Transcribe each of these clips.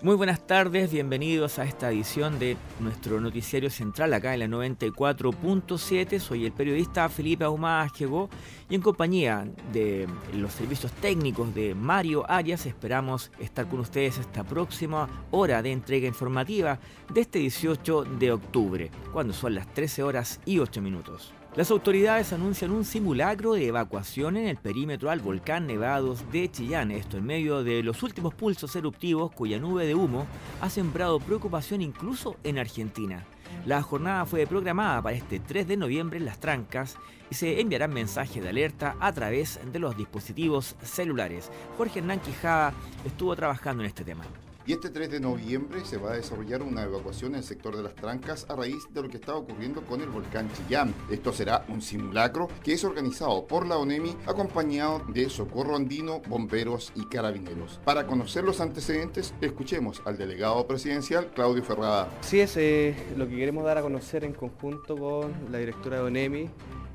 Muy buenas tardes, bienvenidos a esta edición de nuestro noticiario central acá en la 94.7. Soy el periodista Felipe Ahumada llegó y en compañía de los servicios técnicos de Mario Arias esperamos estar con ustedes esta próxima hora de entrega informativa de este 18 de octubre, cuando son las 13 horas y 8 minutos. Las autoridades anuncian un simulacro de evacuación en el perímetro al volcán Nevados de Chillán, esto en medio de los últimos pulsos eruptivos cuya nube de humo ha sembrado preocupación incluso en Argentina. La jornada fue programada para este 3 de noviembre en Las Trancas y se enviarán mensajes de alerta a través de los dispositivos celulares. Jorge Hernán Quijada estuvo trabajando en este tema. Y este 3 de noviembre se va a desarrollar una evacuación en el sector de las trancas a raíz de lo que está ocurriendo con el volcán Chillán. Esto será un simulacro que es organizado por la ONEMI acompañado de Socorro Andino, bomberos y carabineros. Para conocer los antecedentes, escuchemos al delegado presidencial Claudio Ferrada. Sí, es eh, lo que queremos dar a conocer en conjunto con la directora de ONEMI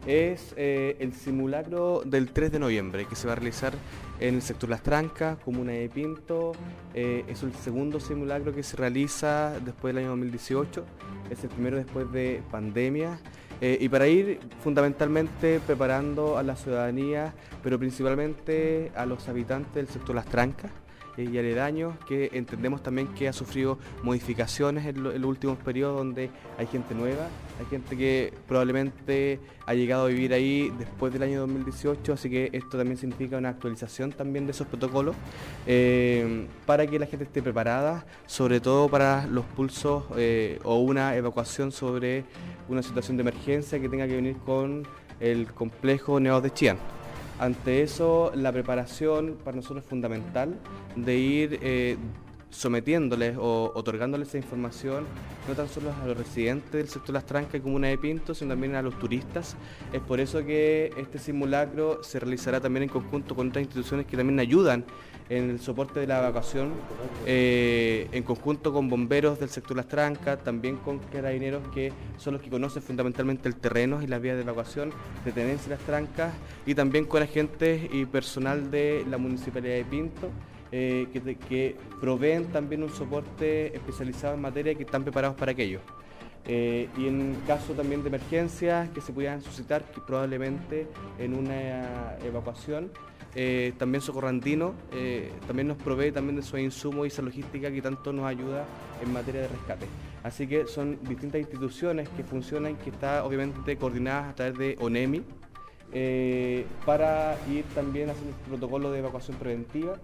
es eh, el simulacro del 3 de noviembre que se va a realizar en el sector Las Trancas, comuna de Pinto. Eh, es el segundo simulacro que se realiza después del año 2018, es el primero después de pandemia. Eh, y para ir fundamentalmente preparando a la ciudadanía, pero principalmente a los habitantes del sector Las Trancas, y aledaños que entendemos también que ha sufrido modificaciones en, los últimos periodos donde hay gente nueva, hay gente que probablemente ha llegado a vivir ahí después del año 2018, así que esto también significa una actualización también de esos protocolos eh, para que la gente esté preparada, sobre todo para los pulsos eh, o una evacuación sobre una situación de emergencia que tenga que venir con el complejo Neos de Chian. Ante eso, la preparación para nosotros es fundamental de ir eh, sometiéndoles o otorgándoles esa información no tan solo a los residentes del sector Las Trancas y Comuna de Pinto, sino también a los turistas. Es por eso que este simulacro se realizará también en conjunto con otras instituciones que también ayudan en el soporte de la evacuación, eh, en conjunto con bomberos del sector Las Trancas, también con carabineros que son los que conocen fundamentalmente el terreno y las vías de evacuación de Tenencia Las Trancas, y también con agentes y personal de la Municipalidad de Pinto. Eh, que, proveen también un soporte especializado en materia que están preparados para aquello. Eh, y en caso también de emergencias que se pudieran suscitar, que probablemente en una evacuación, eh, también Socorrandino también nos provee también de su insumos y esa logística que tanto nos ayuda en materia de rescate. Así que son distintas instituciones que funcionan, que están obviamente coordinadas a través de ONEMI, para ir también haciendo el protocolo de evacuación preventiva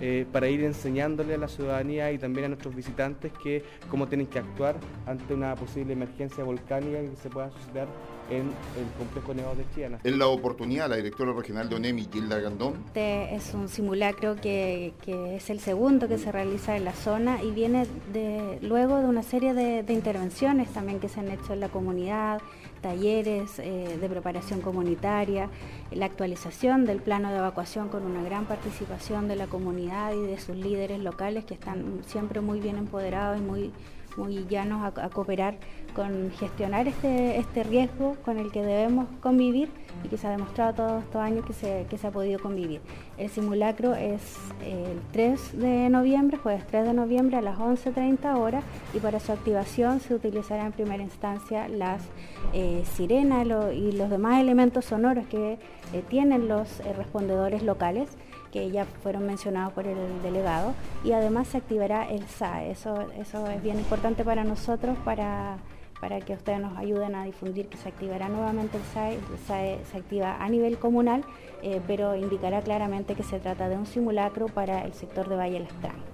eh, para ir enseñándole a la ciudadanía y también a nuestros visitantes que cómo tienen que actuar ante una posible emergencia volcánica que se pueda suscitar en el complejo Nevado de Chiana. En la oportunidad, la directora regional de ONEMI, Gilda Gandón. Este es un simulacro que, es el segundo que se realiza en la zona y viene de, luego de una serie de, de intervenciones también que se han hecho en la comunidad, talleres eh, de preparación comunitaria, la actualización del plano de evacuación con una gran participación de la comunidad y de sus líderes locales que están siempre muy bien empoderados y muy, muy llanos a, cooperar con gestionar este, este riesgo con el que debemos convivir y que se ha demostrado todos estos años que se, que se ha podido convivir. El simulacro es el 3 de noviembre, jueves 3 de noviembre a las 11.30 horas y para su activación se utilizará en primera instancia las eh, sirenas y los demás elementos sonoros que eh, tienen los eh, respondedores locales que ya fueron mencionados por el delegado y además se activará el SAE. Eso, eso es bien importante para nosotros para para que ustedes nos ayuden a difundir que se activará nuevamente el SAE. El SAE se activa a nivel comunal, eh, pero indicará claramente que se trata de un simulacro para el sector de Valle Las Trancas.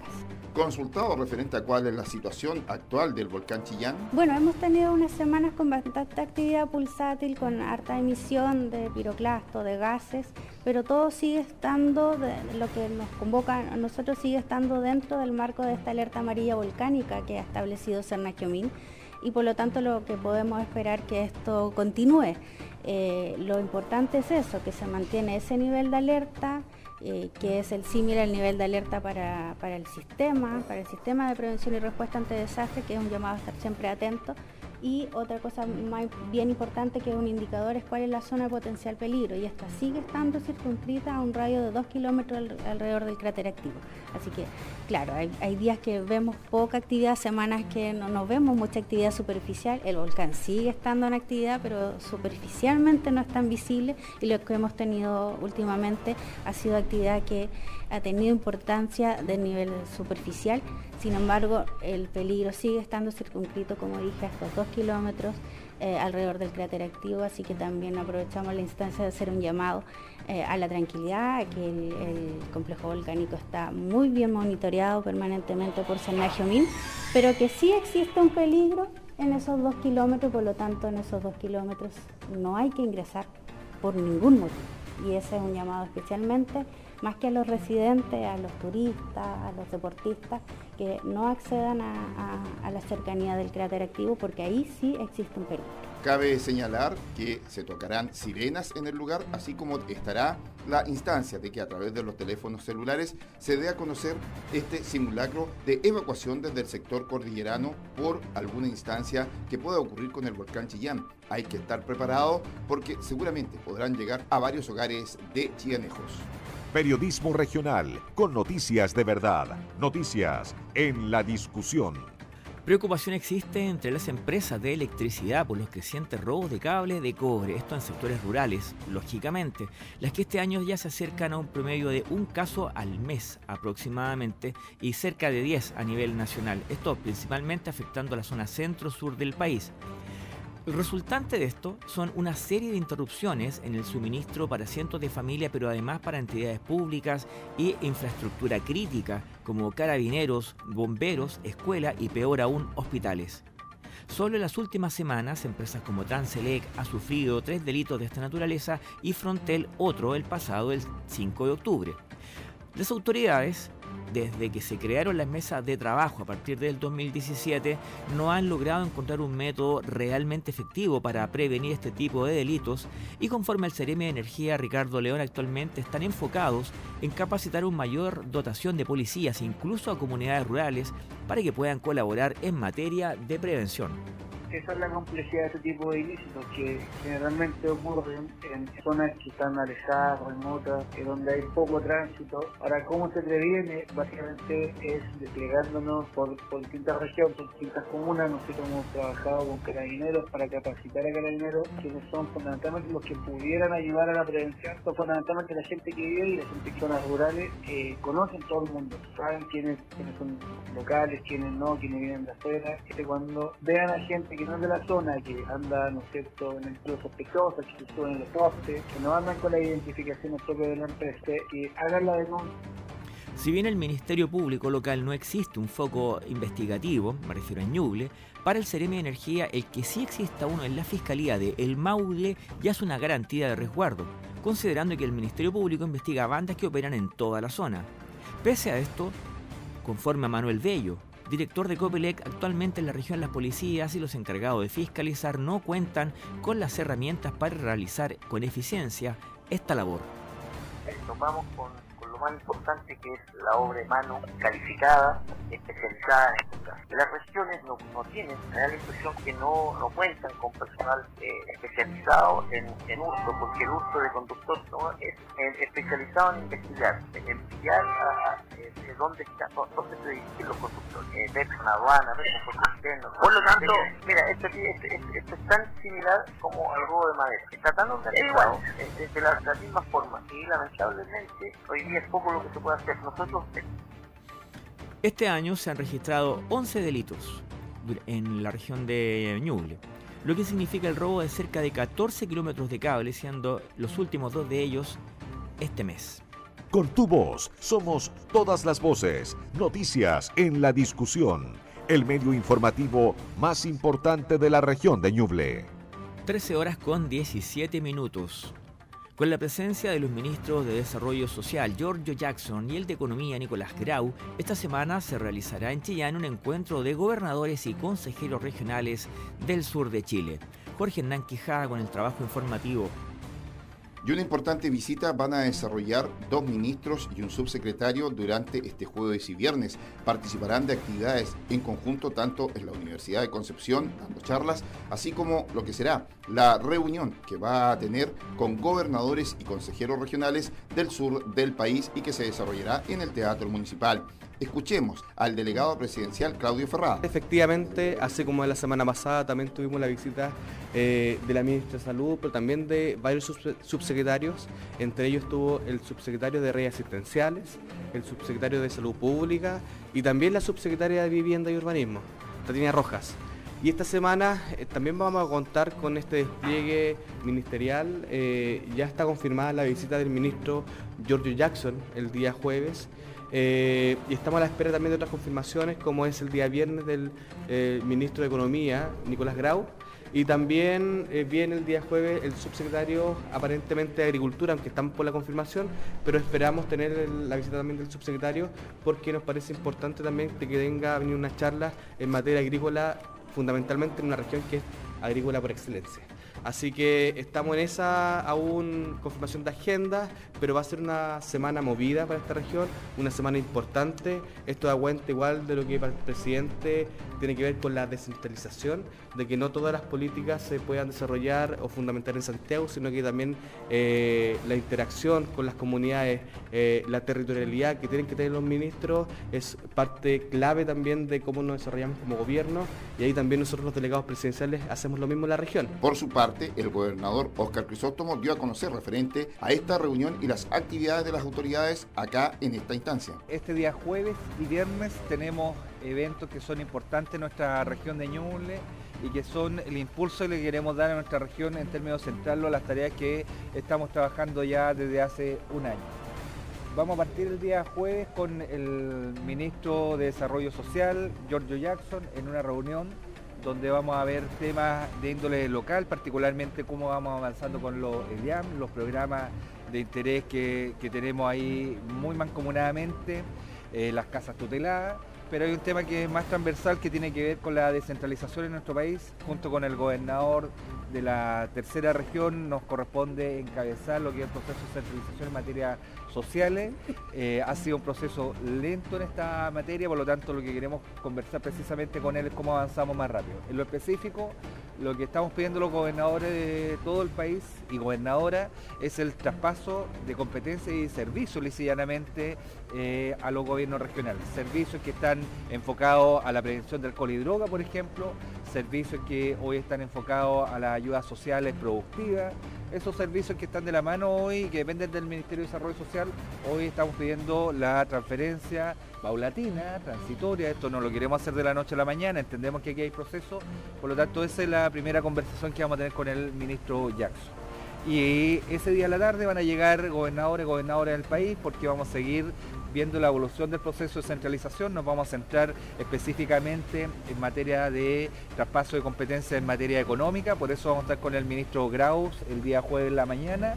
Consultado referente a cuál es la situación actual del volcán Chillán. Bueno, hemos tenido unas semanas con bastante actividad pulsátil, con harta emisión de piroclasto, de gases, pero todo sigue estando, de, lo que nos convoca a nosotros sigue estando dentro del marco de esta alerta amarilla volcánica que ha establecido Cernaquiomín y por lo tanto lo que podemos esperar que esto continúe. Eh, lo importante es eso, que se mantiene ese nivel de alerta eh, que es el símil al nivel de alerta para, para el sistema, para el sistema de prevención y respuesta ante desastres, que es un llamado a estar siempre atento y otra cosa bien importante que es un indicador es cuál es la zona de potencial peligro y esta sigue estando circunscrita a un radio de 2 kilómetros alrededor del cráter activo. Así que, claro, hay, días que vemos poca actividad, semanas que no, no vemos mucha actividad superficial. El volcán sigue estando en actividad, pero superficialmente no es tan visible y lo que hemos tenido últimamente ha sido actividad que ha tenido importancia de nivel superficial sin embargo, el peligro sigue estando circunscrito, como dije, a estos dos kilómetros eh, alrededor del cráter activo, así que también aprovechamos la instancia de hacer un llamado eh, a la tranquilidad, que el, complejo volcánico está muy bien monitoreado permanentemente por Min, pero que sí existe un peligro en esos dos kilómetros, por lo tanto en esos dos kilómetros no hay que ingresar por ningún motivo. Y ese es un llamado especialmente más que a los residentes, a los turistas, a los deportistas, que no accedan a, la cercanía del cráter activo porque ahí sí existe un peligro. Cabe señalar que se tocarán sirenas en el lugar, así como estará la instancia de que a través de los teléfonos celulares se dé a conocer este simulacro de evacuación desde el sector cordillerano por alguna instancia que pueda ocurrir con el volcán Chillán. Hay que estar preparado porque seguramente podrán llegar a varios hogares de chillanejos. Periodismo regional con noticias de verdad. Noticias en la discusión. Preocupación existe entre las empresas de electricidad por los crecientes robos de cable de cobre, esto en sectores rurales, lógicamente, las que este año ya se acercan a un promedio de un caso al mes aproximadamente y cerca de 10 a nivel nacional, esto principalmente afectando a la zona centro-sur del país. Resultante de esto son una serie de interrupciones en el suministro para cientos de familias, pero además para entidades públicas y infraestructura crítica como carabineros, bomberos, escuelas y peor aún hospitales. Solo en las últimas semanas, empresas como Transelec ha sufrido tres delitos de esta naturaleza y Frontel otro el pasado el 5 de octubre. Las autoridades desde que se crearon las mesas de trabajo a partir del 2017, no han logrado encontrar un método realmente efectivo para prevenir este tipo de delitos. Y conforme al Ceremi de Energía Ricardo León actualmente están enfocados en capacitar una mayor dotación de policías, incluso a comunidades rurales, para que puedan colaborar en materia de prevención esa es la complejidad de este tipo de ilícitos que generalmente ocurren en zonas que están alejadas, remotas, donde hay poco tránsito. Ahora, ¿cómo se previene? Básicamente es desplegándonos por, distintas regiones, por distintas comunas. Nosotros hemos trabajado con carabineros para capacitar a carabineros, quienes son fundamentalmente los que pudieran ayudar a la prevención. Son fundamentalmente la gente que vive y la gente rurales que conocen todo el mundo, saben quiénes, quiénes son locales, quiénes no, quiénes vienen de afuera. Que cuando vean a gente que no de la zona, que andan, ¿no es cierto?, en el sospechosos, que se en los postes, que no andan con la identificación propia de la empresa, que hagan la denuncia. Si bien el Ministerio Público local no existe un foco investigativo, me refiero a Ñuble, para el Ceremi de Energía el que sí exista uno en la Fiscalía de El Maule ya es una garantía de resguardo, considerando que el Ministerio Público investiga bandas que operan en toda la zona. Pese a esto, conforme a Manuel Bello, director de Copelec, actualmente en la región las policías y los encargados de fiscalizar no cuentan con las herramientas para realizar con eficiencia esta labor. Con más importante que es la obra de mano calificada, especializada en este caso. Las regiones no, no tienen, me da la impresión que no, no cuentan con personal eh, especializado en, en uso, porque el uso de conductor ¿no? es especializado en investigar, en pillar a, dónde, está, dónde se dirigen los conductores, eh, ver una aduana, ver un. Por lo tanto, mira, esto, esto, es tan similar como al robo de madera. Está tan organizado eh, de, la, misma forma y lamentablemente hoy día poco lo que se puede hacer. Nosotros... Este año se han registrado 11 delitos en la región de Ñuble, lo que significa el robo de cerca de 14 kilómetros de cable, siendo los últimos dos de ellos este mes. Con tu voz somos todas las voces, noticias en la discusión, el medio informativo más importante de la región de Ñuble. 13 horas con 17 minutos. Con la presencia de los ministros de Desarrollo Social Giorgio Jackson y el de Economía Nicolás Grau, esta semana se realizará en Chillán un encuentro de gobernadores y consejeros regionales del sur de Chile. Jorge Hernán Quijada con el trabajo informativo. Y una importante visita van a desarrollar dos ministros y un subsecretario durante este jueves y viernes. Participarán de actividades en conjunto tanto en la Universidad de Concepción, dando charlas, así como lo que será la reunión que va a tener con gobernadores y consejeros regionales del sur del país y que se desarrollará en el Teatro Municipal. Escuchemos al delegado presidencial Claudio Ferrada. Efectivamente, así como la semana pasada también tuvimos la visita eh, de la ministra de Salud, pero también de varios subsecretarios. Entre ellos estuvo el subsecretario de Redes Asistenciales, el subsecretario de Salud Pública y también la subsecretaria de Vivienda y Urbanismo, Tatiana Rojas. Y esta semana eh, también vamos a contar con este despliegue ministerial. Eh, ya está confirmada la visita del ministro Giorgio Jackson el día jueves. Eh, y estamos a la espera también de otras confirmaciones, como es el día viernes del ministro de Economía, Nicolás Grau. Y también viene el día jueves el subsecretario aparentemente de Agricultura, aunque estamos por la confirmación, pero esperamos tener la visita también del subsecretario porque nos parece importante también que venga a venir una charla en materia agrícola fundamentalmente en una región que es agrícola por excelencia. Así que estamos en esa aún confirmación de agenda, pero va a ser una semana movida para esta región, una semana importante. Esto da cuenta igual de lo que para el presidente tiene que ver con la descentralización, de que no todas las políticas se puedan desarrollar o fundamentar en Santiago, sino que también eh, la interacción con las comunidades, eh, la territorialidad que tienen que tener los ministros es parte clave también de cómo nos desarrollamos como gobierno y ahí también nosotros los delegados presidenciales hacemos lo mismo en la región. Por su el gobernador Oscar Crisóstomo dio a conocer referente a esta reunión y las actividades de las autoridades acá en esta instancia. Este día jueves y viernes tenemos eventos que son importantes en nuestra región de Ñuble y que son el impulso que le queremos dar a nuestra región en términos centrales a las tareas que estamos trabajando ya desde hace un año. Vamos a partir el día jueves con el ministro de Desarrollo Social, Giorgio Jackson, en una reunión donde vamos a ver temas de índole local, particularmente cómo vamos avanzando con los EDIAM, los programas de interés que, tenemos ahí muy mancomunadamente, eh, las casas tuteladas, pero hay un tema que es más transversal que tiene que ver con la descentralización en nuestro país, junto con el gobernador de la tercera región nos corresponde encabezar lo que es el proceso de centralización en materia sociales. Eh, ha sido un proceso lento en esta materia, por lo tanto lo que queremos conversar precisamente con él es cómo avanzamos más rápido. En lo específico, lo que estamos pidiendo los gobernadores de todo el país y gobernadoras es el traspaso de competencias y servicios lisillanamente eh, a los gobiernos regionales. Servicios que están enfocados a la prevención del alcohol y droga, por ejemplo, servicios que hoy están enfocados a las ayudas sociales productivas, esos servicios que están de la mano hoy, que dependen del Ministerio de Desarrollo Social, hoy estamos pidiendo la transferencia paulatina, transitoria, esto no lo queremos hacer de la noche a la mañana, entendemos que aquí hay proceso, por lo tanto esa es la primera conversación que vamos a tener con el ministro Jackson. Y ese día a la tarde van a llegar gobernadores gobernadoras del país porque vamos a seguir viendo la evolución del proceso de centralización, nos vamos a centrar específicamente en materia de traspaso de competencias en materia económica, por eso vamos a estar con el ministro Graus el día jueves en la mañana,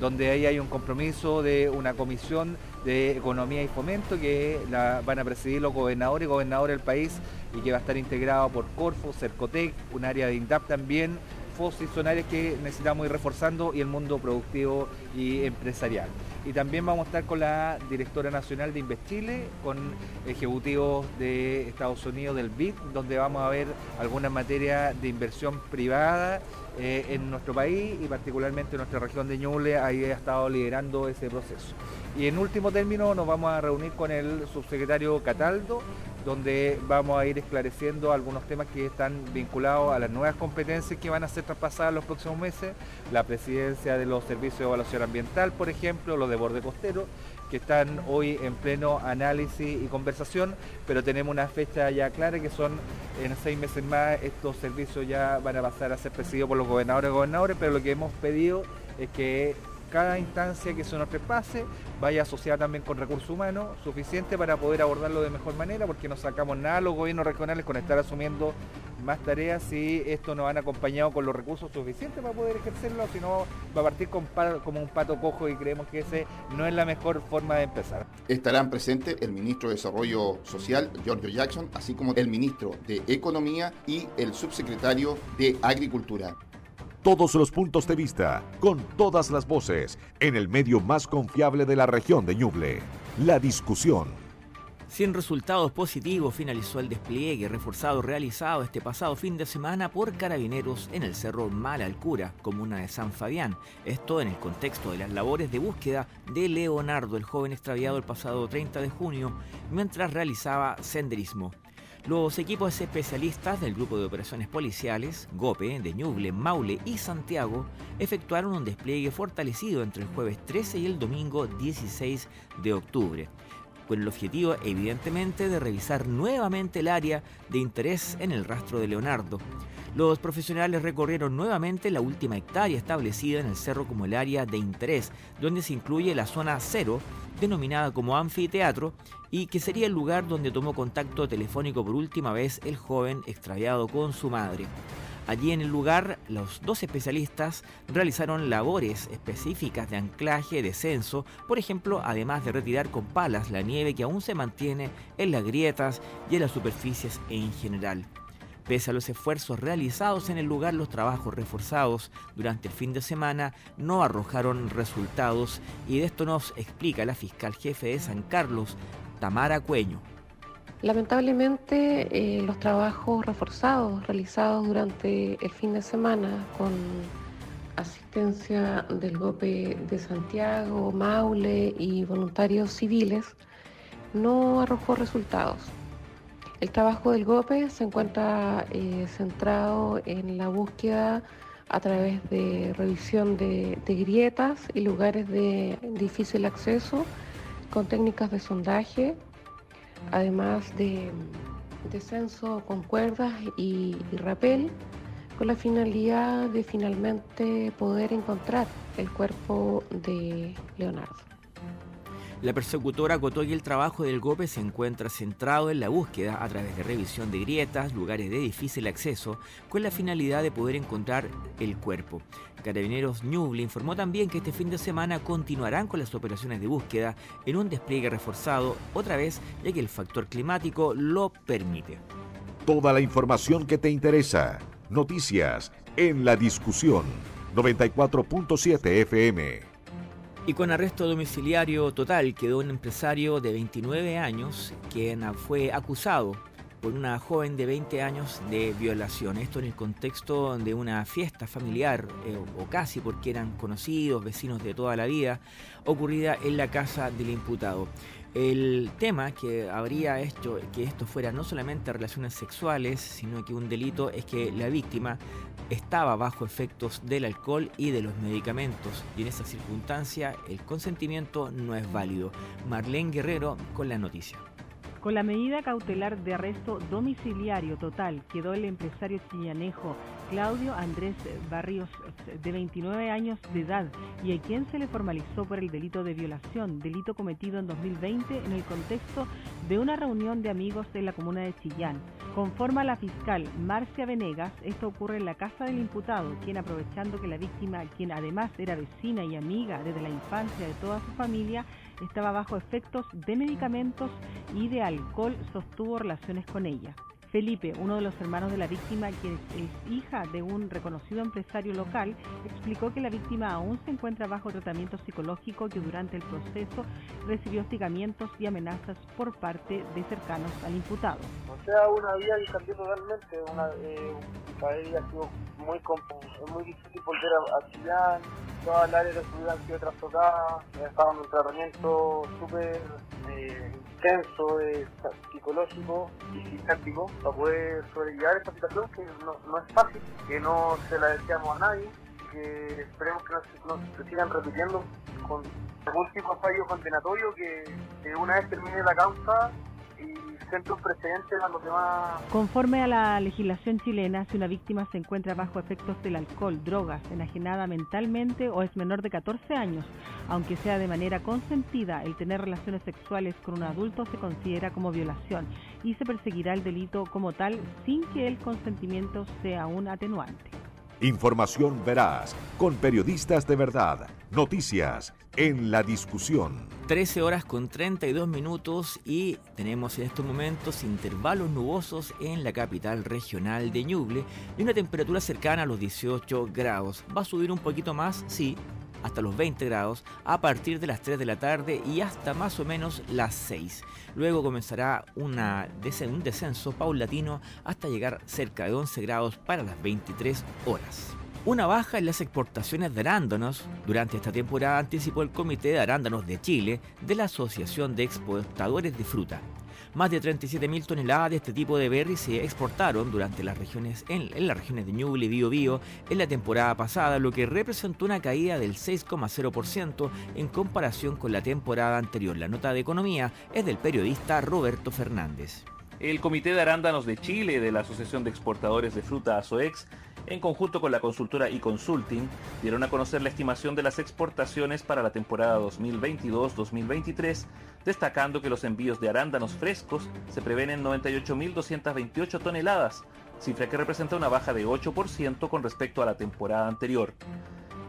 donde ahí hay un compromiso de una comisión de economía y fomento que van a presidir los gobernadores y gobernadores del país y que va a estar integrado por Corfo, Cercotec, un área de INDAP también, FOSI, son que necesitamos ir reforzando y el mundo productivo y empresarial y también vamos a estar con la directora nacional de Chile, con ejecutivos de Estados Unidos del BID, donde vamos a ver algunas materias de inversión privada eh, en nuestro país y particularmente en nuestra región de Ñuble, ahí ha estado liderando ese proceso. Y en último término nos vamos a reunir con el subsecretario Cataldo, donde vamos a ir esclareciendo algunos temas que están vinculados a las nuevas competencias que van a ser traspasadas los próximos meses, la presidencia de los servicios de evaluación ambiental, por ejemplo, los de borde costero, que están hoy en pleno análisis y conversación, pero tenemos una fecha ya clara que son en seis meses más estos servicios ya van a pasar a ser presididos por los gobernadores y gobernadores, pero lo que hemos pedido es que cada instancia que se nos traspase vaya asociada también con recursos humanos suficiente para poder abordarlo de mejor manera, porque no sacamos nada a los gobiernos regionales con estar asumiendo más tareas si esto no van acompañado con los recursos suficientes para poder ejercerlo, si no va a partir como un pato cojo y creemos que ese no es la mejor forma de empezar. Estarán presentes el ministro de Desarrollo Social, Giorgio Jackson, así como el ministro de Economía y el subsecretario de Agricultura. Todos los puntos de vista, con todas las voces, en el medio más confiable de la región de Ñuble. La discusión. Sin resultados positivos finalizó el despliegue reforzado realizado este pasado fin de semana por carabineros en el Cerro Malalcura, comuna de San Fabián. Esto en el contexto de las labores de búsqueda de Leonardo, el joven extraviado el pasado 30 de junio, mientras realizaba senderismo. Los equipos especialistas del Grupo de Operaciones Policiales, GOPE, de Ñuble, Maule y Santiago, efectuaron un despliegue fortalecido entre el jueves 13 y el domingo 16 de octubre, con el objetivo evidentemente de revisar nuevamente el área de interés en el rastro de Leonardo. Los profesionales recorrieron nuevamente la última hectárea establecida en el cerro como el área de interés, donde se incluye la zona cero, denominada como anfiteatro, y que sería el lugar donde tomó contacto telefónico por última vez el joven extraviado con su madre. Allí en el lugar, los dos especialistas realizaron labores específicas de anclaje, descenso, por ejemplo, además de retirar con palas la nieve que aún se mantiene en las grietas y en las superficies en general. Pese a los esfuerzos realizados en el lugar, los trabajos reforzados durante el fin de semana no arrojaron resultados y de esto nos explica la fiscal jefe de San Carlos, Tamara Cueño. Lamentablemente eh, los trabajos reforzados realizados durante el fin de semana con asistencia del GOPE de Santiago, Maule y voluntarios civiles no arrojó resultados. El trabajo del GOPE se encuentra eh, centrado en la búsqueda a través de revisión de, grietas y lugares de difícil acceso con técnicas de sondaje, además de descenso con cuerdas y rapel, con la finalidad de finalmente poder encontrar el cuerpo de Leonardo. La persecutora acotó que el trabajo del GOPE se encuentra centrado en la búsqueda a través de revisión de grietas, lugares de difícil acceso, con la finalidad de poder encontrar el cuerpo. Carabineros Ñuble informó también que este fin de semana continuarán con las operaciones de búsqueda en un despliegue reforzado, otra vez ya que el factor climático lo permite. Toda la información que te interesa. Noticias en la discusión. 94.7 FM. Y con arresto domiciliario total quedó un empresario de 29 años quien fue acusado por una joven de 20 años de violación. Esto en el contexto de una fiesta familiar, eh, o casi porque eran conocidos, vecinos de toda la vida, ocurrida en la casa del imputado. El tema que habría hecho que esto fuera no solamente relaciones sexuales, sino que un delito es que la víctima estaba bajo efectos del alcohol y de los medicamentos y en esa circunstancia el consentimiento no es válido. Marlene Guerrero con la noticia. Con la medida cautelar de arresto domiciliario total quedó el empresario chillanejo Claudio Andrés Barrios, de 29 años de edad, y a quien se le formalizó por el delito de violación, delito cometido en 2020 en el contexto de una reunión de amigos en la comuna de Chillán. Conforma la fiscal Marcia Venegas, esto ocurre en la casa del imputado, quien aprovechando que la víctima, quien además era vecina y amiga desde la infancia de toda su familia, estaba bajo efectos de medicamentos y de alcohol, sostuvo relaciones con ella. Felipe, uno de los hermanos de la víctima, quien es hija de un reconocido empresario local, explicó que la víctima aún se encuentra bajo tratamiento psicológico y que durante el proceso recibió hostigamientos y amenazas por parte de cercanos al imputado. O sea, una vida que cambió totalmente, una, eh, para ella ha sido muy, muy difícil volver a, a Chillán, toda el área de seguridad ha sido trastocada, estaba en un tratamiento súper eh, intenso, eh, psicológico y psiquiátrico para poder sobrellevar esta situación que no, no, es fácil, que no se la deseamos a nadie, que esperemos que no, no se sigan repitiendo con algún tipo de fallo condenatorio que, que una vez termine la causa Conforme a la legislación chilena, si una víctima se encuentra bajo efectos del alcohol, drogas, enajenada mentalmente o es menor de 14 años, aunque sea de manera consentida, el tener relaciones sexuales con un adulto se considera como violación y se perseguirá el delito como tal sin que el consentimiento sea un atenuante. Información veraz, con periodistas de verdad. Noticias en la discusión. 13 horas con 32 minutos y tenemos en estos momentos intervalos nubosos en la capital regional de Ñuble y una temperatura cercana a los 18 grados. Va a subir un poquito más, sí, hasta los 20 grados a partir de las 3 de la tarde y hasta más o menos las 6. Luego comenzará una, un descenso paulatino hasta llegar cerca de 11 grados para las 23 horas. Una baja en las exportaciones de arándanos durante esta temporada anticipó el Comité de Arándanos de Chile de la Asociación de Exportadores de Fruta. Más de 37.000 toneladas de este tipo de berry se exportaron durante las regiones, en, las regiones de Ñuble y Biobío en la temporada pasada, lo que representó una caída del 6,0% en comparación con la temporada anterior. La nota de economía es del periodista Roberto Fernández. El Comité de Arándanos de Chile de la Asociación de Exportadores de Fruta ASOEX en conjunto con la consultora eConsulting, dieron a conocer la estimación de las exportaciones para la temporada 2022-2023, destacando que los envíos de arándanos frescos se prevén en 98.228 toneladas, cifra que representa una baja de 8% con respecto a la temporada anterior.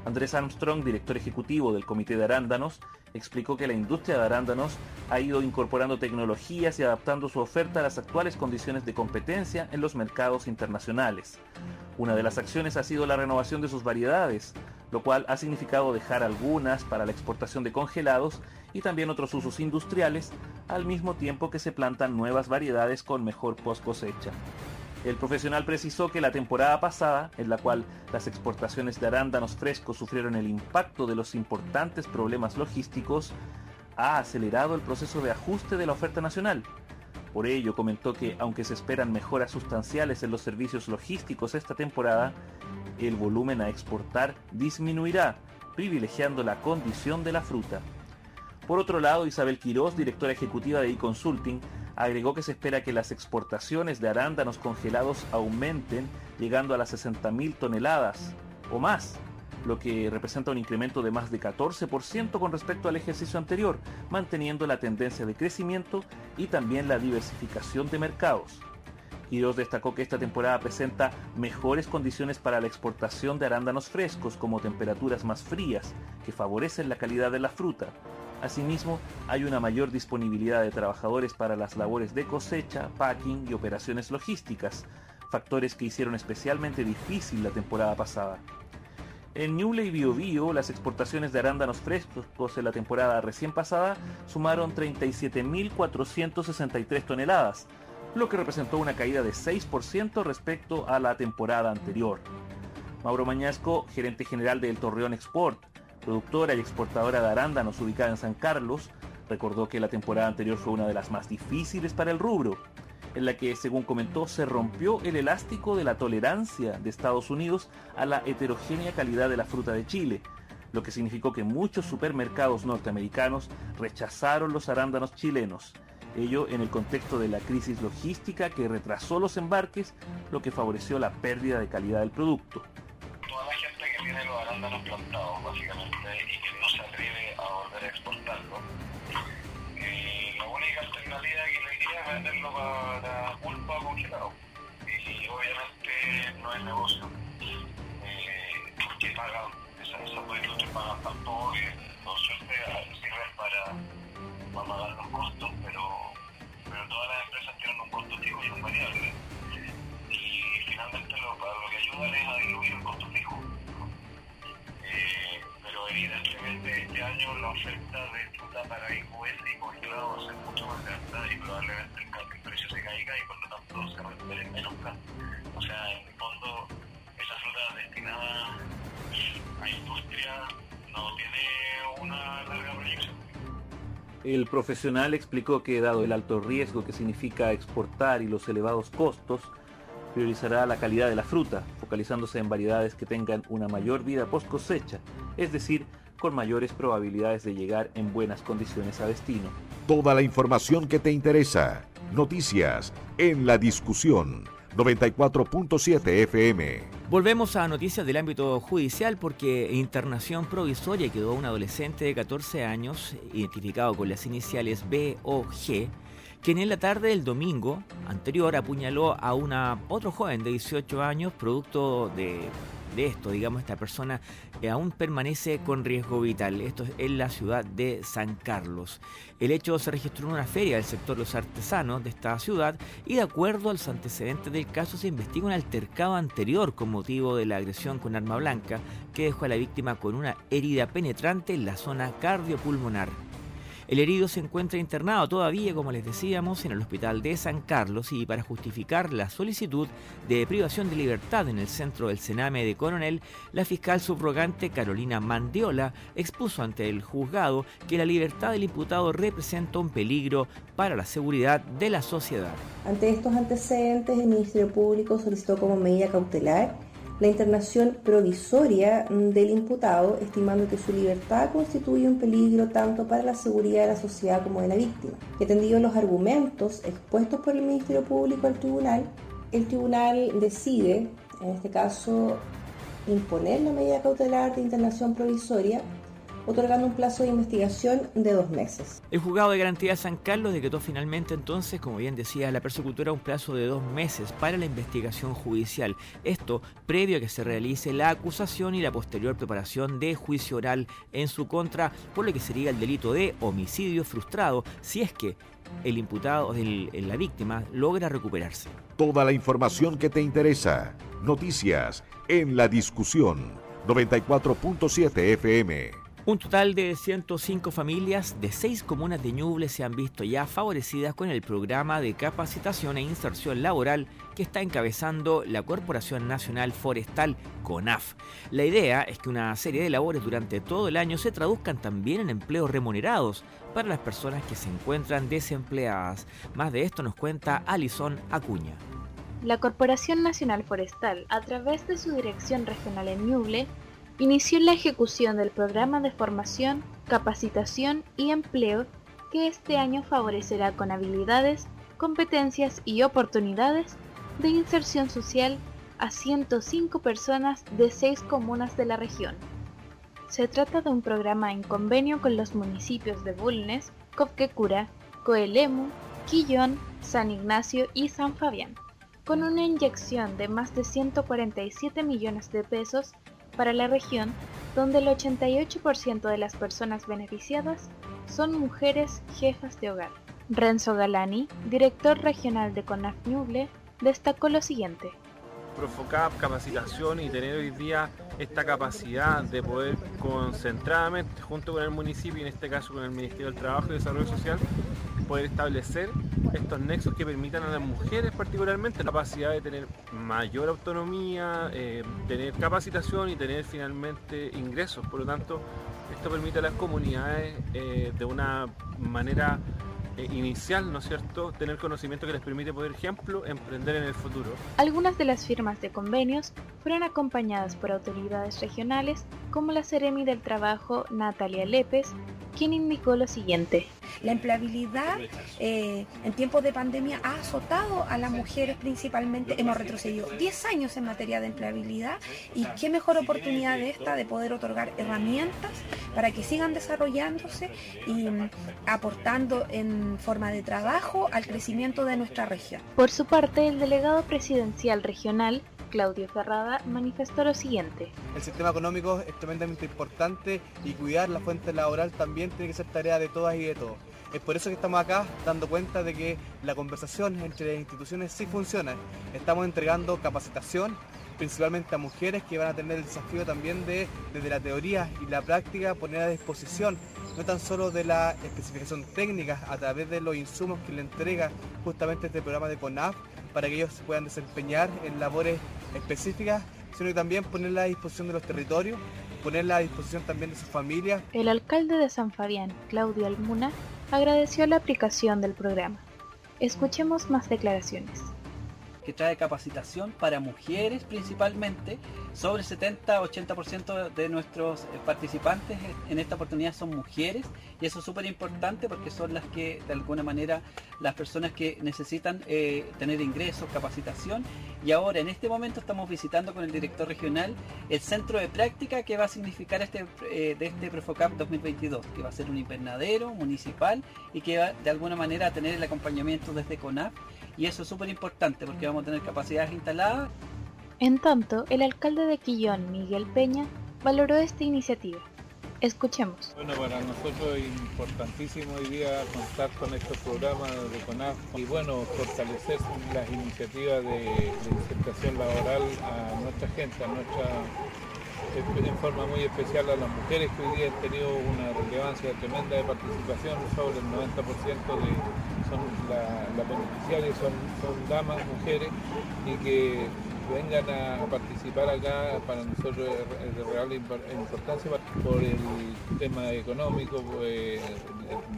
Andrés Armstrong, director ejecutivo del Comité de Arándanos, explicó que la industria de arándanos ha ido incorporando tecnologías y adaptando su oferta a las actuales condiciones de competencia en los mercados internacionales. Una de las acciones ha sido la renovación de sus variedades, lo cual ha significado dejar algunas para la exportación de congelados y también otros usos industriales, al mismo tiempo que se plantan nuevas variedades con mejor post cosecha. El profesional precisó que la temporada pasada, en la cual las exportaciones de arándanos frescos sufrieron el impacto de los importantes problemas logísticos, ha acelerado el proceso de ajuste de la oferta nacional. Por ello, comentó que aunque se esperan mejoras sustanciales en los servicios logísticos esta temporada, el volumen a exportar disminuirá, privilegiando la condición de la fruta. Por otro lado, Isabel Quirós, directora ejecutiva de eConsulting, agregó que se espera que las exportaciones de arándanos congelados aumenten llegando a las 60.000 toneladas o más, lo que representa un incremento de más de 14% con respecto al ejercicio anterior, manteniendo la tendencia de crecimiento y también la diversificación de mercados. Quiroz destacó que esta temporada presenta mejores condiciones para la exportación de arándanos frescos como temperaturas más frías que favorecen la calidad de la fruta, Asimismo, hay una mayor disponibilidad de trabajadores para las labores de cosecha, packing y operaciones logísticas, factores que hicieron especialmente difícil la temporada pasada. En Ñuble y Biobío, las exportaciones de arándanos frescos en la temporada recién pasada sumaron 37.463 toneladas, lo que representó una caída de 6% respecto a la temporada anterior. Mauro Mañasco, gerente general del Torreón Export, productora y exportadora de arándanos ubicada en San Carlos, recordó que la temporada anterior fue una de las más difíciles para el rubro, en la que, según comentó, se rompió el elástico de la tolerancia de Estados Unidos a la heterogénea calidad de la fruta de Chile, lo que significó que muchos supermercados norteamericanos rechazaron los arándanos chilenos, ello en el contexto de la crisis logística que retrasó los embarques, lo que favoreció la pérdida de calidad del producto tiene los arándanos plantados, básicamente, y que no se atreve a volver a exportarlo. La única alternativa que le diría es venderlo para pulpa congelado. Y obviamente no es negocio. Eh, porque pagan, esas, industrias pagan tanto que no suerte sirven para, para pagar los costos, pero, pero todas las empresas tienen un costo fijo y un variable. El profesional explicó que dado el alto riesgo que significa exportar y los elevados costos, priorizará la calidad de la fruta, focalizándose en variedades que tengan una mayor vida post cosecha, es decir, con mayores probabilidades de llegar en buenas condiciones a destino. Toda la información que te interesa. Noticias en la discusión. 94.7 FM. Volvemos a noticias del ámbito judicial porque en internación provisoria quedó un adolescente de 14 años identificado con las iniciales B o G quien en la tarde del domingo anterior apuñaló a una otro joven de 18 años producto de, esto, digamos, esta persona aún permanece con riesgo vital. Esto es en la ciudad de San Carlos. El hecho se registró en una feria del sector los artesanos de esta ciudad y de acuerdo a los antecedentes del caso se investiga un altercado anterior con motivo de la agresión con arma blanca que dejó a la víctima con una herida penetrante en la zona cardiopulmonar. El herido se encuentra internado todavía, como les decíamos, en el hospital de San Carlos y para justificar la solicitud de privación de libertad en el centro del Sename de Coronel, la fiscal subrogante Carolina Mandiola expuso ante el juzgado que la libertad del imputado representa un peligro para la seguridad de la sociedad. Ante estos antecedentes, el Ministerio Público solicitó como medida cautelar la internación provisoria del imputado, estimando que su libertad constituye un peligro tanto para la seguridad de la sociedad como de la víctima. Que atendido los argumentos expuestos por el Ministerio Público al tribunal, el tribunal decide, en este caso, imponer la medida cautelar de internación provisoria otorgando un plazo de investigación de dos meses. El juzgado de garantía de San Carlos decretó finalmente entonces, como bien decía la persecutora, un plazo de dos meses para la investigación judicial. Esto previo a que se realice la acusación y la posterior preparación de juicio oral en su contra por lo que sería el delito de homicidio frustrado si es que el imputado, el, la víctima, logra recuperarse. Toda la información que te interesa. Noticias en la discusión. 94.7 FM. Un total de 105 familias de seis comunas de Ñuble se han visto ya favorecidas con el programa de capacitación e inserción laboral que está encabezando la Corporación Nacional Forestal, CONAF. La idea es que una serie de labores durante todo el año se traduzcan también en empleos remunerados para las personas que se encuentran desempleadas. Más de esto nos cuenta Alison Acuña. La Corporación Nacional Forestal, a través de su dirección regional en Ñuble, inició la ejecución del programa de formación, capacitación y empleo que este año favorecerá con habilidades, competencias y oportunidades de inserción social a 105 personas de seis comunas de la región. Se trata de un programa en convenio con los municipios de Bulnes, Copquecura, Coelemu, Quillón, San Ignacio y San Fabián, con una inyección de más de 147 millones de pesos para la región, donde el 88% de las personas beneficiadas son mujeres jefas de hogar. Renzo Galani, director regional de CONAF Ñuble, destacó lo siguiente. Profocap, capacitación y tener hoy día esta capacidad de poder concentradamente, junto con el municipio y en este caso con el Ministerio del Trabajo y Desarrollo Social, poder establecer estos nexos que permitan a las mujeres particularmente la capacidad de tener mayor autonomía, eh, tener capacitación y tener finalmente ingresos. Por lo tanto, esto permite a las comunidades eh, de una manera eh, inicial, ¿no es cierto?, tener conocimiento que les permite, por ejemplo, emprender en el futuro. Algunas de las firmas de convenios fueron acompañadas por autoridades regionales como la Ceremi del Trabajo Natalia Lepes, quien indicó lo siguiente. La empleabilidad eh, en tiempos de pandemia ha azotado a las mujeres principalmente. Hemos retrocedido 10 años en materia de empleabilidad y qué mejor oportunidad de esta de poder otorgar herramientas para que sigan desarrollándose y mm, aportando en forma de trabajo al crecimiento de nuestra región. Por su parte, el delegado presidencial regional Claudio Ferrada manifestó lo siguiente. El sistema económico es tremendamente importante y cuidar la fuente laboral también tiene que ser tarea de todas y de todos. Es por eso que estamos acá dando cuenta de que la conversación entre las instituciones sí funciona. Estamos entregando capacitación principalmente a mujeres que van a tener el desafío también de, desde la teoría y la práctica, poner a disposición no tan solo de la especificación técnica a través de los insumos que le entrega justamente este programa de CONAF para que ellos se puedan desempeñar en labores específicas, sino que también ponerla a disposición de los territorios, ponerla a disposición también de sus familias. El alcalde de San Fabián, Claudio Almuna, agradeció la aplicación del programa. Escuchemos más declaraciones que trae capacitación para mujeres principalmente. Sobre 70-80% de nuestros eh, participantes en esta oportunidad son mujeres y eso es súper importante porque son las que de alguna manera las personas que necesitan eh, tener ingresos, capacitación y ahora en este momento estamos visitando con el director regional el centro de práctica que va a significar este eh, de este Profocap 2022 que va a ser un invernadero municipal y que va de alguna manera a tener el acompañamiento desde CONAF y eso es súper importante porque vamos a tener capacidades instaladas. En tanto, el alcalde de Quillón, Miguel Peña, valoró esta iniciativa. Escuchemos. Bueno, para nosotros es importantísimo hoy día contar con estos programas de CONAF y bueno, fortalecer las iniciativas de, de insertación laboral a nuestra gente, a nuestra en forma muy especial a las mujeres que hoy día han tenido una relevancia tremenda de participación, sobre el 90% de son las la beneficiarias son, damas, mujeres, y que vengan a participar acá para nosotros es de real importancia por el tema económico pues,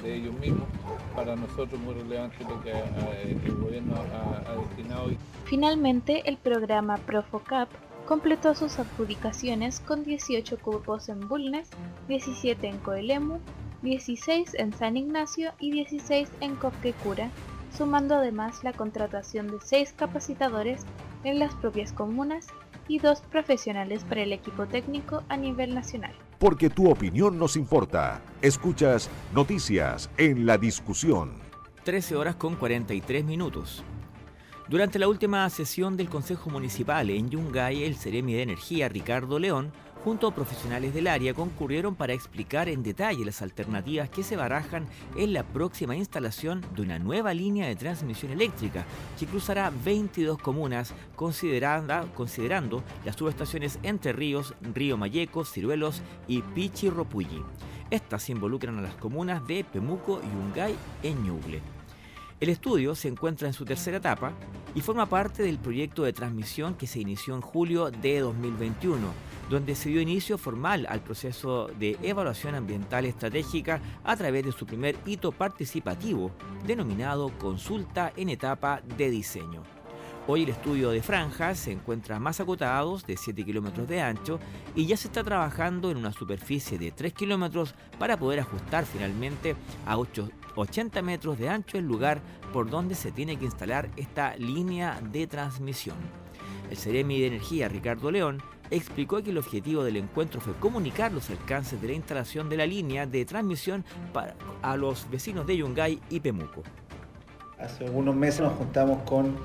de ellos mismos. Para nosotros muy relevante lo que el gobierno ha, destinado. Finalmente, el programa Profocap completó sus adjudicaciones con 18 cupos en Bulnes, 17 en Coelemu, 16 en San Ignacio y 16 en Copquecura, sumando además la contratación de 6 capacitadores en las propias comunas y dos profesionales para el equipo técnico a nivel nacional. Porque tu opinión nos importa. Escuchas Noticias en la discusión. 13 horas con 43 minutos. Durante la última sesión del Consejo Municipal en Yungay, el Ceremi de Energía Ricardo León junto a profesionales del área, concurrieron para explicar en detalle las alternativas que se barajan en la próxima instalación de una nueva línea de transmisión eléctrica que cruzará 22 comunas, considerando las subestaciones Entre Ríos, Río Mayeco, Ciruelos y Pichirropulli. Estas involucran a las comunas de Pemuco y Ungay en Ñuble. El estudio se encuentra en su tercera etapa y forma parte del proyecto de transmisión que se inició en julio de 2021 donde se dio inicio formal al proceso de evaluación ambiental estratégica a través de su primer hito participativo, denominado Consulta en etapa de diseño. Hoy el estudio de franjas se encuentra más acotado, de 7 kilómetros de ancho, y ya se está trabajando en una superficie de 3 kilómetros para poder ajustar finalmente a 80 metros de ancho el lugar por donde se tiene que instalar esta línea de transmisión. El Ceremi de Energía Ricardo León explicó que el objetivo del encuentro fue comunicar los alcances de la instalación de la línea de transmisión para, a los vecinos de Yungay y Pemuco. Hace algunos meses nos juntamos con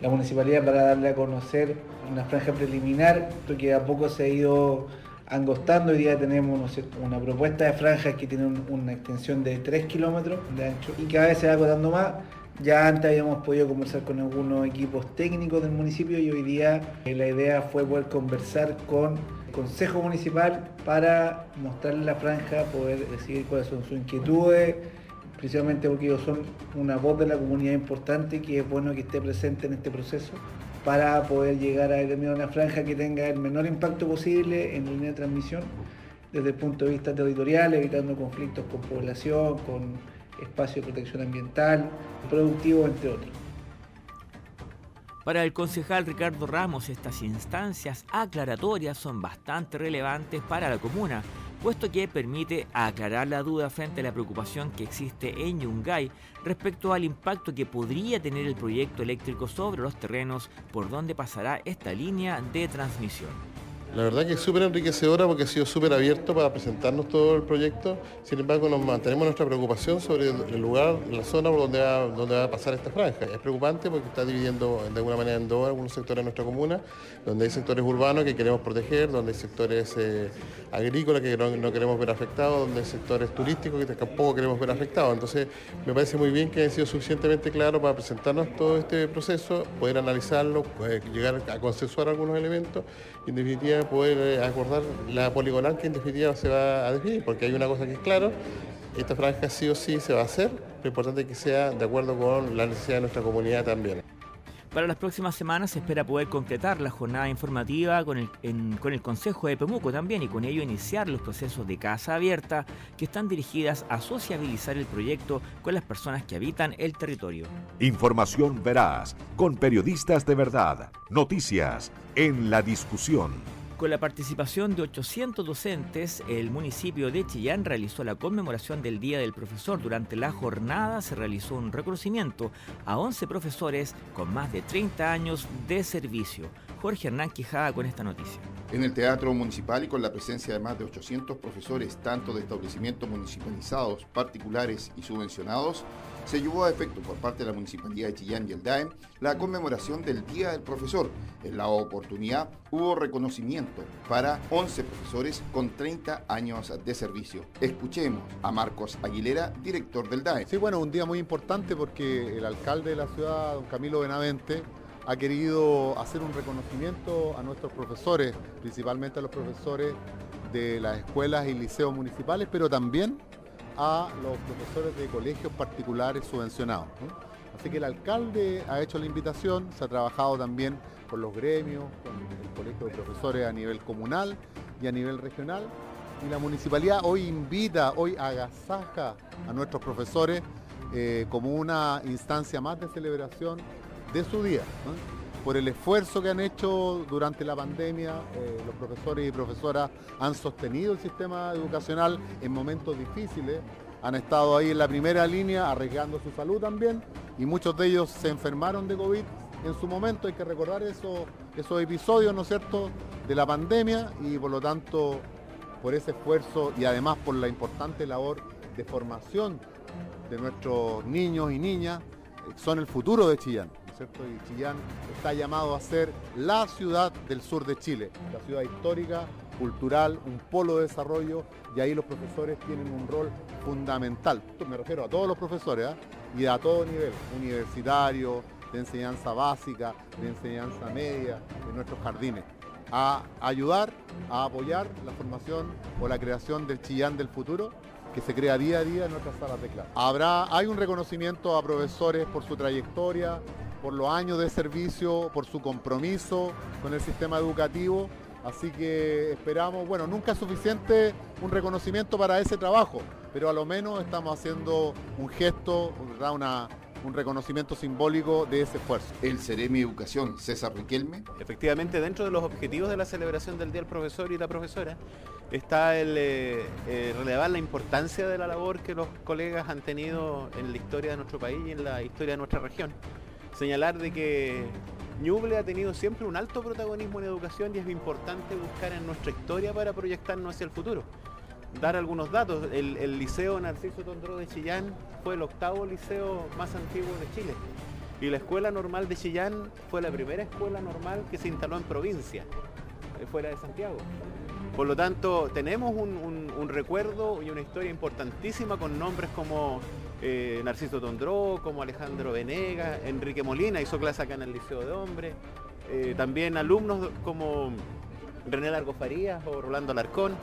la municipalidad para darle a conocer una franja preliminar, que a poco se ha ido angostando. Hoy día tenemos una propuesta de franjas que tiene una extensión de 3 kilómetros de ancho y cada vez se va acotando más. Ya antes habíamos podido conversar con algunos equipos técnicos del municipio y hoy día eh, la idea fue poder conversar con el Consejo Municipal para mostrarle la franja, poder decidir cuáles son sus inquietudes, principalmente porque ellos son una voz de la comunidad importante que es bueno que esté presente en este proceso para poder llegar a una franja que tenga el menor impacto posible en la línea de transmisión desde el punto de vista territorial, evitando conflictos con población, con espacio de protección ambiental, productivo, entre otros. Para el concejal Ricardo Ramos, estas instancias aclaratorias son bastante relevantes para la comuna, puesto que permite aclarar la duda frente a la preocupación que existe en Yungay respecto al impacto que podría tener el proyecto eléctrico sobre los terrenos por donde pasará esta línea de transmisión. La verdad que es súper enriquecedora porque ha sido súper abierto para presentarnos todo el proyecto. Sin embargo, nos mantenemos nuestra preocupación sobre el lugar, la zona por donde va, donde va a pasar esta franja. Es preocupante porque está dividiendo de alguna manera en dos algunos sectores de nuestra comuna, donde hay sectores urbanos que queremos proteger, donde hay sectores eh, agrícolas que no, queremos ver afectados, donde hay sectores turísticos que tampoco queremos ver afectados. Entonces, me parece muy bien que haya sido suficientemente claro para presentarnos todo este proceso, poder analizarlo, eh, llegar a consensuar algunos elementos y en definitiva poder eh, acordar la poligonal que en definitiva se va a definir, porque hay una cosa que es claro, esta franja sí o sí se va a hacer, lo importante es que sea de acuerdo con la necesidad de nuestra comunidad también. Para las próximas semanas se espera poder concretar la jornada informativa con el, con el Consejo de Pemuco también y con ello iniciar los procesos de casa abierta que están dirigidas a sociabilizar el proyecto con las personas que habitan el territorio. Información veraz, con periodistas de verdad, noticias en la discusión. Con la participación de 800 docentes, el municipio de Chillán realizó la conmemoración del Día del Profesor. Durante la jornada se realizó un reconocimiento a 11 profesores con más de 30 años de servicio. Jorge Hernán Quijada con esta noticia. En el Teatro Municipal y con la presencia de más de 800 profesores, tanto de establecimientos municipalizados, particulares y subvencionados, se llevó a efecto por parte de la Municipalidad de Chillán y el DAEM la conmemoración del Día del Profesor. En la oportunidad hubo reconocimiento para 11 profesores con 30 años de servicio. Escuchemos a Marcos Aguilera, director del DAEM. Sí, bueno, un día muy importante porque el alcalde de la ciudad, don Camilo Benavente, ha querido hacer un reconocimiento a nuestros profesores, principalmente a los profesores de las escuelas y liceos municipales, pero también a los profesores de colegios particulares subvencionados. Así que el alcalde ha hecho la invitación, se ha trabajado también con los gremios, con el colegio de profesores a nivel comunal y a nivel regional. Y la municipalidad hoy invita, hoy agasaja a nuestros profesores eh, como una instancia más de celebración de su día. Por el esfuerzo que han hecho durante la pandemia, eh, los profesores y profesoras han sostenido el sistema educacional en momentos difíciles, han estado ahí en la primera línea arriesgando su salud también y muchos de ellos se enfermaron de COVID en su momento. Hay que recordar esos, esos episodios, ¿no es cierto?, de la pandemia y por lo tanto por ese esfuerzo y además por la importante labor de formación de nuestros niños y niñas, son el futuro de Chillán. Y Chillán está llamado a ser la ciudad del sur de Chile, la ciudad histórica, cultural, un polo de desarrollo, y ahí los profesores tienen un rol fundamental. Me refiero a todos los profesores, ¿ah? y a todo nivel, universitario, de enseñanza básica, de enseñanza media, de nuestros jardines, a ayudar, a apoyar la formación o la creación del Chillán del futuro que se crea día a día en nuestras salas de clase. Habrá, hay un reconocimiento a profesores por su trayectoria, por los años de servicio, por su compromiso con el sistema educativo. Así que esperamos, bueno, nunca es suficiente un reconocimiento para ese trabajo, pero a lo menos estamos haciendo un gesto, Una, un reconocimiento simbólico de ese esfuerzo. El Ceremi Educación, César Riquelme. Efectivamente, dentro de los objetivos de la celebración del Día del Profesor y la Profesora, está el eh, eh, relevar la importancia de la labor que los colegas han tenido en la historia de nuestro país y en la historia de nuestra región señalar de que Ñuble ha tenido siempre un alto protagonismo en educación y es importante buscar en nuestra historia para proyectarnos hacia el futuro. Dar algunos datos, el, Liceo Narciso Tondró de Chillán fue el octavo liceo más antiguo de Chile y la Escuela Normal de Chillán fue la primera escuela normal que se instaló en provincia, eh, fuera de Santiago. Por lo tanto, tenemos un recuerdo y una historia importantísima con nombres como eh, Narciso Tondró, como Alejandro Venega, Enrique Molina hizo clase acá en el Liceo de Hombres, eh, también alumnos como René Largo Farías o Rolando Alarcón.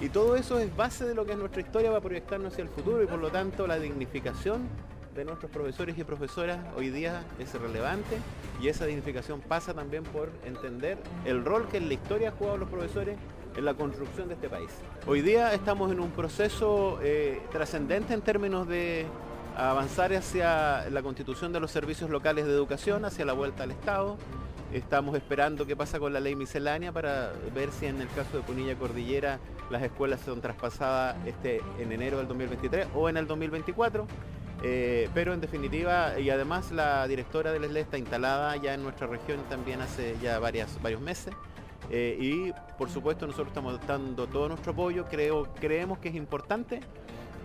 Y todo eso es base de lo que es nuestra historia para proyectarnos hacia el futuro y por lo tanto la dignificación de nuestros profesores y profesoras hoy día es relevante y esa dignificación pasa también por entender el rol que en la historia han jugado los profesores en la construcción de este país. Hoy día estamos en un proceso eh, trascendente en términos de avanzar hacia la constitución de los servicios locales de educación, hacia la vuelta al Estado. Estamos esperando qué pasa con la ley miscelánea para ver si en el caso de Punilla Cordillera las escuelas son traspasadas este, en enero del 2023 o en el 2024. Eh, pero en definitiva, y además la directora del ESLE está instalada ya en nuestra región también hace ya varias, varios meses. Eh, y por supuesto nosotros estamos dando todo nuestro apoyo, creo, creemos que es importante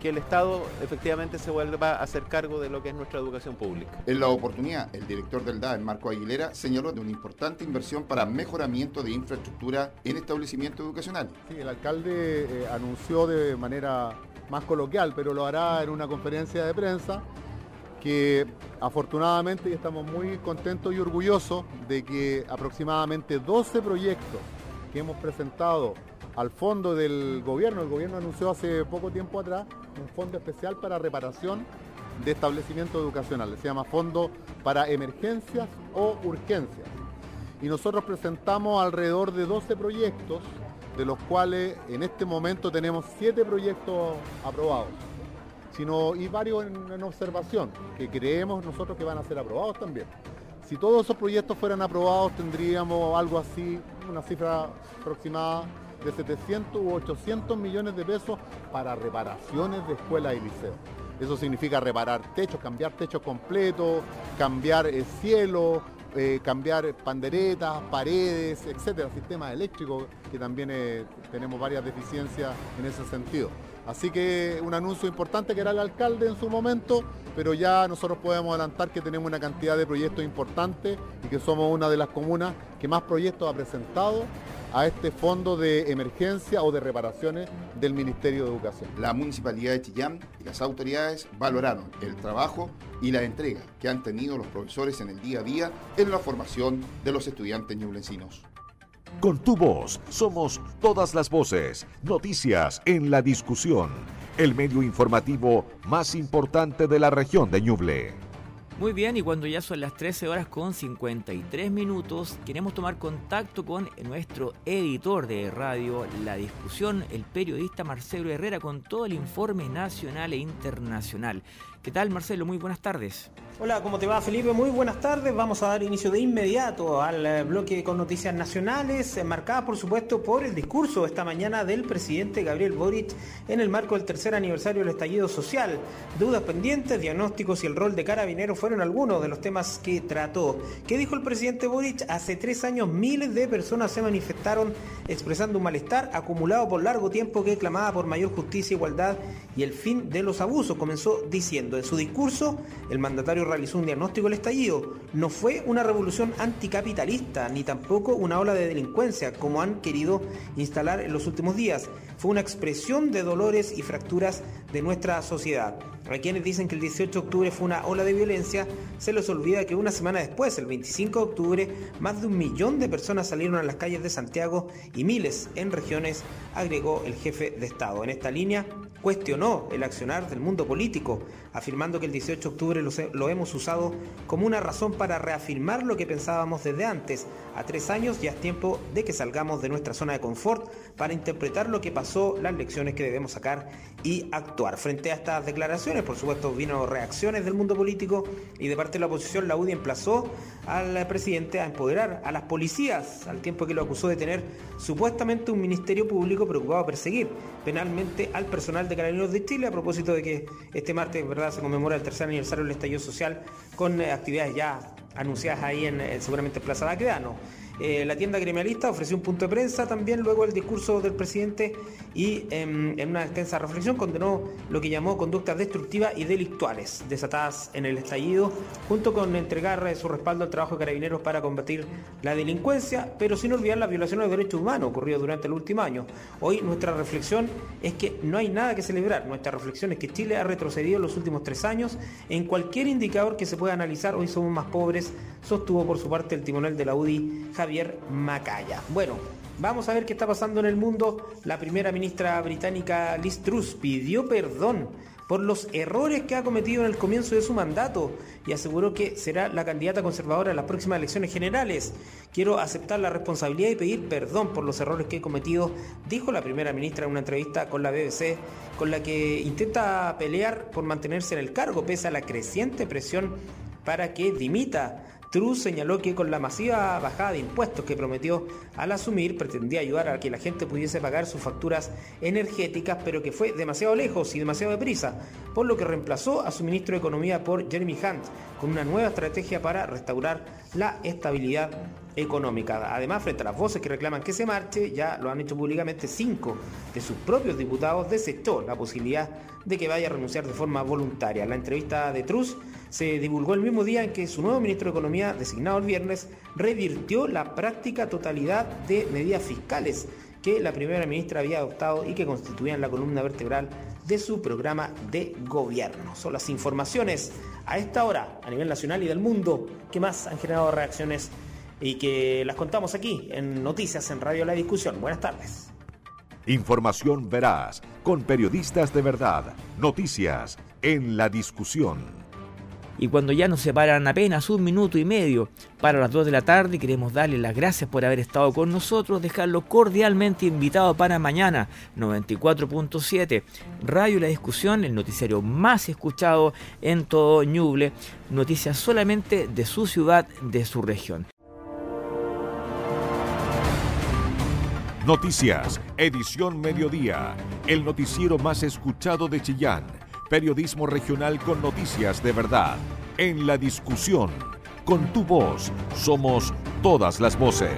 que el Estado efectivamente se vuelva a hacer cargo de lo que es nuestra educación pública. En la oportunidad, el director del DAE, Marco Aguilera, señaló de una importante inversión para mejoramiento de infraestructura en establecimientos educacionales. Sí, el alcalde eh, anunció de manera más coloquial, pero lo hará en una conferencia de prensa, que afortunadamente estamos muy contentos y orgullosos de que aproximadamente 12 proyectos que hemos presentado al fondo del gobierno, el gobierno anunció hace poco tiempo atrás un fondo especial para reparación de establecimientos educacionales, se llama Fondo para Emergencias o Urgencias. Y nosotros presentamos alrededor de 12 proyectos, de los cuales en este momento tenemos 7 proyectos aprobados sino y varios en, observación, que creemos nosotros que van a ser aprobados también. Si todos esos proyectos fueran aprobados, tendríamos algo así, una cifra aproximada de 700 u 800 millones de pesos para reparaciones de escuelas y liceos. Eso significa reparar techos, cambiar techos completos, cambiar el cielo, eh, cambiar panderetas, paredes, etcétera, sistemas eléctricos, que también eh, tenemos varias deficiencias en ese sentido. Así que un anuncio importante que era el alcalde en su momento, pero ya nosotros podemos adelantar que tenemos una cantidad de proyectos importantes y que somos una de las comunas que más proyectos ha presentado a este fondo de emergencia o de reparaciones del Ministerio de Educación. La Municipalidad de Chillán y las autoridades valoraron el trabajo y la entrega que han tenido los profesores en el día a día en la formación de los estudiantes ñublencinos. Con tu voz somos todas las voces, noticias en la discusión, el medio informativo más importante de la región de Ñuble. Muy bien, y cuando ya son las 13 horas con 53 minutos, queremos tomar contacto con nuestro editor de radio La Discusión, el periodista Marcelo Herrera, con todo el informe nacional e internacional. ¿Qué tal, Marcelo? Muy buenas tardes. Hola, ¿cómo te va Felipe? Muy buenas tardes. Vamos a dar inicio de inmediato al eh, bloque con noticias nacionales, eh, marcada por supuesto por el discurso esta mañana del presidente Gabriel Boric en el marco del tercer aniversario del estallido social. Dudas pendientes, diagnósticos y el rol de carabinero fueron algunos de los temas que trató. ¿Qué dijo el presidente Boric? Hace tres años miles de personas se manifestaron expresando un malestar acumulado por largo tiempo que clamaba por mayor justicia, igualdad y el fin de los abusos. Comenzó diciendo en su discurso, el mandatario realizó un diagnóstico del estallido. No fue una revolución anticapitalista, ni tampoco una ola de delincuencia, como han querido instalar en los últimos días. Fue una expresión de dolores y fracturas de nuestra sociedad. Quienes dicen que el 18 de octubre fue una ola de violencia, se les olvida que una semana después, el 25 de octubre, más de un millón de personas salieron a las calles de Santiago y miles en regiones, agregó el jefe de Estado. En esta línea, cuestionó el accionar del mundo político, afirmando que el 18 de octubre lo, hemos usado como una razón para reafirmar lo que pensábamos desde antes. A tres años ya es tiempo de que salgamos de nuestra zona de confort para interpretar lo que pasó, las lecciones que debemos sacar y actuar. Frente a estas declaraciones, por supuesto, vino reacciones del mundo político y de parte de la oposición, la UDI emplazó al presidente a empoderar a las policías, al tiempo que lo acusó de tener supuestamente un ministerio público preocupado a perseguir penalmente al personal de Carabineros de Chile a propósito de que este martes verdad se conmemora el tercer aniversario del estallido social con eh, actividades ya anunciadas ahí en, eh, seguramente Plaza Baquedano. Eh, la tienda gremialista ofreció un punto de prensa también luego del discurso del presidente y em, en una extensa reflexión condenó lo que llamó conductas destructivas y delictuales desatadas en el estallido, junto con entregar su respaldo al trabajo de carabineros para combatir la delincuencia, pero sin olvidar las violaciones de derechos humanos ocurridas durante el último año. Hoy nuestra reflexión es que no hay nada que celebrar. Nuestra reflexión es que Chile ha retrocedido en los últimos tres años en cualquier indicador que se pueda analizar. Hoy somos más pobres, sostuvo por su parte el timonel de la UDI, Javier Macaya. Bueno, vamos a ver qué está pasando en el mundo. La primera ministra británica Liz Truss pidió perdón por los errores que ha cometido en el comienzo de su mandato y aseguró que será la candidata conservadora en las próximas elecciones generales. Quiero aceptar la responsabilidad y pedir perdón por los errores que he cometido, dijo la primera ministra en una entrevista con la BBC, con la que intenta pelear por mantenerse en el cargo pese a la creciente presión para que dimita Truss señaló que con la masiva bajada de impuestos que prometió al asumir pretendía ayudar a que la gente pudiese pagar sus facturas energéticas, pero que fue demasiado lejos y demasiado deprisa, por lo que reemplazó a su ministro de Economía por Jeremy Hunt con una nueva estrategia para restaurar la estabilidad económica. Además, frente a las voces que reclaman que se marche, ya lo han hecho públicamente cinco de sus propios diputados, desechó la posibilidad de que vaya a renunciar de forma voluntaria. La entrevista de Truss se divulgó el mismo día en que su nuevo ministro de Economía, designado el viernes, revirtió la práctica totalidad de medidas fiscales que la primera ministra había adoptado y que constituían la columna vertebral de su programa de gobierno. Son las informaciones a esta hora a nivel nacional y del mundo que más han generado reacciones y que las contamos aquí en Noticias en Radio La Discusión. Buenas tardes. Información veraz, con periodistas de verdad. Noticias en La Discusión. Y cuando ya nos separan apenas un minuto y medio para las 2 de la tarde, queremos darle las gracias por haber estado con nosotros, dejarlo cordialmente invitado para mañana, 94.7, Radio La Discusión, el noticiario más escuchado en todo Ñuble, noticias solamente de su ciudad, de su región. Noticias, edición mediodía, el noticiero más escuchado de Chillán, periodismo regional con noticias de verdad, en la discusión, Con tu voz somos todas las voces.